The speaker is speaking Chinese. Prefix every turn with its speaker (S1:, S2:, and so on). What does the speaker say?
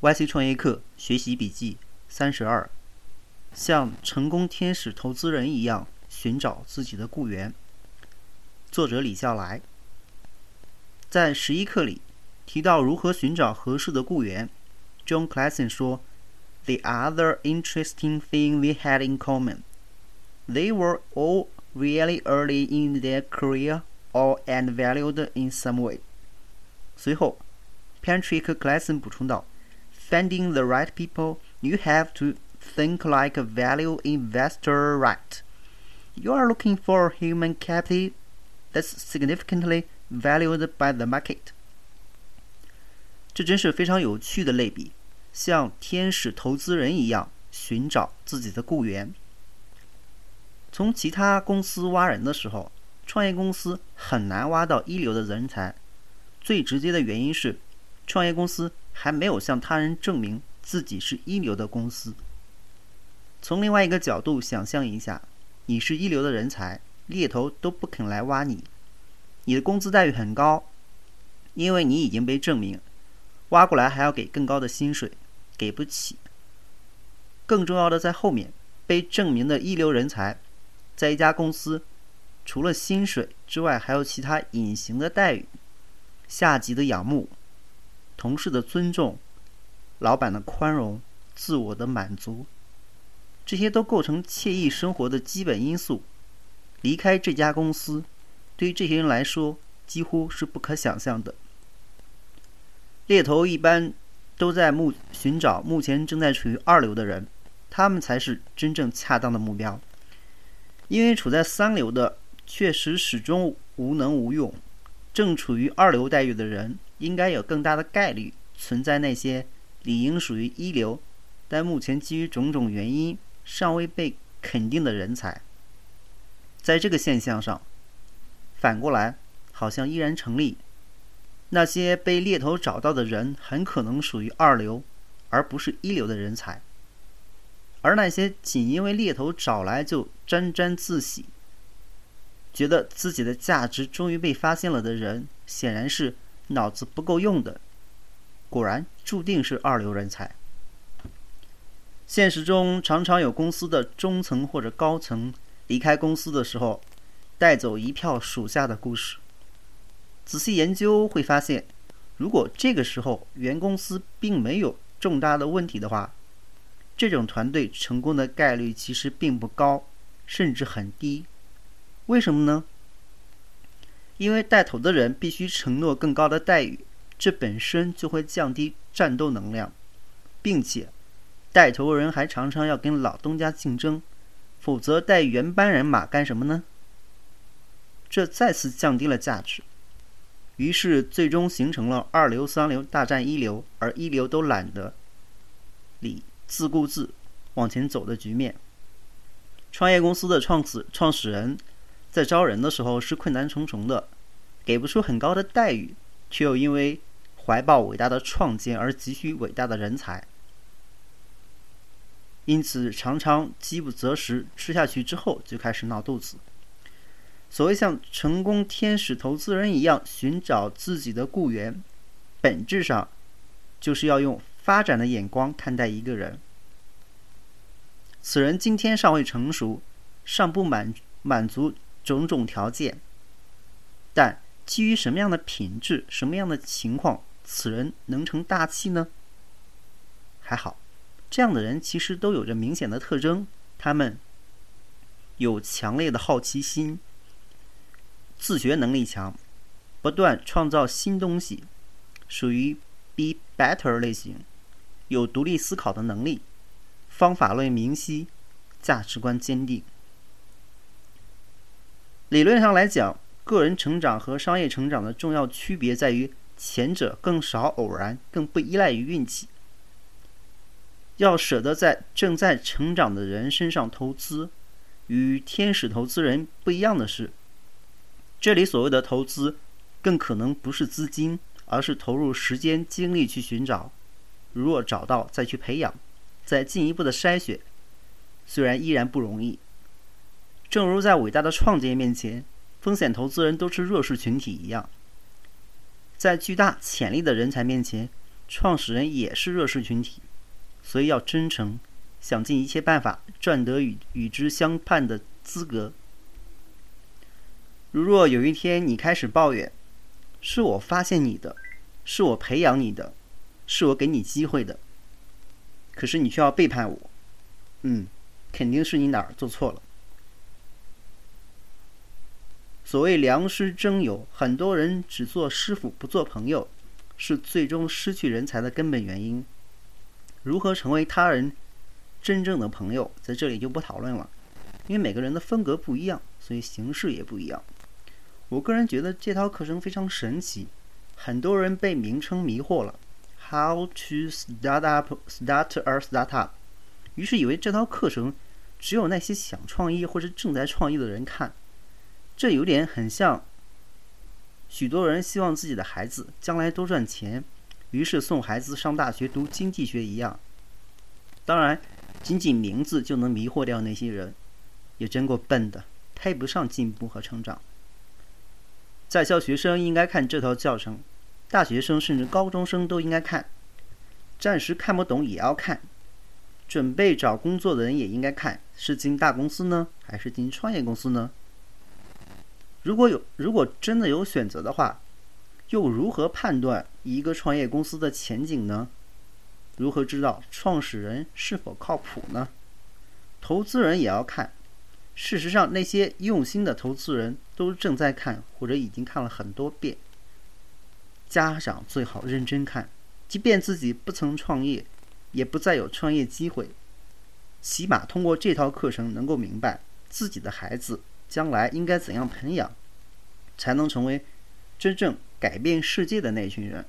S1: YC 创业课学习笔记三十二，像成功天使投资人一样寻找自己的雇员。作者李笑来在十一课里提到如何寻找合适的雇员。John Clason 说：“The other interesting thing we had in common, they were all really early in their career or and valued in some way。”随后，Patrick Clason 补充道。Finding the right people, you have to think like a value investor, right? You are looking for human capital that's significantly valued by the market. 这真是非常有趣的类比，像天使投资人一样寻找自己的雇员。从其他公司挖人的时候，创业公司很难挖到一流的人才。最直接的原因是，创业公司还没有向他人证明自己是一流的公司。从另外一个角度想象一下，你是一流的人才，猎头都不肯来挖你。你的工资待遇很高，因为你已经被证明，挖过来还要给更高的薪水，给不起。更重要的在后面，被证明的一流人才，在一家公司，除了薪水之外，还有其他隐形的待遇，下级的仰慕。同事的尊重，老板的宽容，自我的满足，这些都构成惬意生活的基本因素。离开这家公司，对于这些人来说几乎是不可想象的。猎头一般都在目寻找目前正在处于二流的人，他们才是真正恰当的目标。因为处在三流的确实始终无能无用，正处于二流待遇的人。应该有更大的概率存在那些理应属于一流，但目前基于种种原因尚未被肯定的人才。在这个现象上，反过来好像依然成立。那些被猎头找到的人很可能属于二流，而不是一流的人才。而那些仅因为猎头找来就沾沾自喜，觉得自己的价值终于被发现了的人，显然是。脑子不够用的，果然注定是二流人才。现实中常常有公司的中层或者高层离开公司的时候，带走一票属下的故事。仔细研究会发现，如果这个时候原公司并没有重大的问题的话，这种团队成功的概率其实并不高，甚至很低。为什么呢？因为带头的人必须承诺更高的待遇，这本身就会降低战斗能量，并且带头人还常常要跟老东家竞争，否则带原班人马干什么呢？这再次降低了价值，于是最终形成了二流、三流大战一流，而一流都懒得理自顾自往前走的局面。创业公司的创始创始人。在招人的时候是困难重重的，给不出很高的待遇，却又因为怀抱伟大的创建而急需伟大的人才，因此常常饥不择食，吃下去之后就开始闹肚子。所谓像成功天使投资人一样寻找自己的雇员，本质上就是要用发展的眼光看待一个人。此人今天尚未成熟，尚不满满足。种种条件，但基于什么样的品质、什么样的情况，此人能成大器呢？还好，这样的人其实都有着明显的特征：他们有强烈的好奇心，自学能力强，不断创造新东西，属于 be better 类型，有独立思考的能力，方法论明晰，价值观坚定。理论上来讲，个人成长和商业成长的重要区别在于，前者更少偶然，更不依赖于运气。要舍得在正在成长的人身上投资，与天使投资人不一样的是，这里所谓的投资，更可能不是资金，而是投入时间精力去寻找，如若找到再去培养，再进一步的筛选，虽然依然不容易。正如在伟大的创建面前，风险投资人都是弱势群体一样，在巨大潜力的人才面前，创始人也是弱势群体，所以要真诚，想尽一切办法赚得与与之相伴的资格。如若有一天你开始抱怨，是我发现你的，是我培养你的，是我给你机会的，可是你却要背叛我，嗯，肯定是你哪儿做错了。所谓良师征友，很多人只做师傅不做朋友，是最终失去人才的根本原因。如何成为他人真正的朋友，在这里就不讨论了，因为每个人的风格不一样，所以形式也不一样。我个人觉得这套课程非常神奇，很多人被名称迷惑了，How to start up, start a startup，于是以为这套课程只有那些想创业或者正在创业的人看。这有点很像，许多人希望自己的孩子将来多赚钱，于是送孩子上大学读经济学一样。当然，仅仅名字就能迷惑掉那些人，也真够笨的，配不上进步和成长。在校学生应该看这套教程，大学生甚至高中生都应该看。暂时看不懂也要看，准备找工作的人也应该看，是进大公司呢，还是进创业公司呢？如果有，如果真的有选择的话，又如何判断一个创业公司的前景呢？如何知道创始人是否靠谱呢？投资人也要看。事实上，那些用心的投资人都正在看，或者已经看了很多遍。家长最好认真看，即便自己不曾创业，也不再有创业机会，起码通过这套课程能够明白自己的孩子。将来应该怎样培养，才能成为真正改变世界的那群人？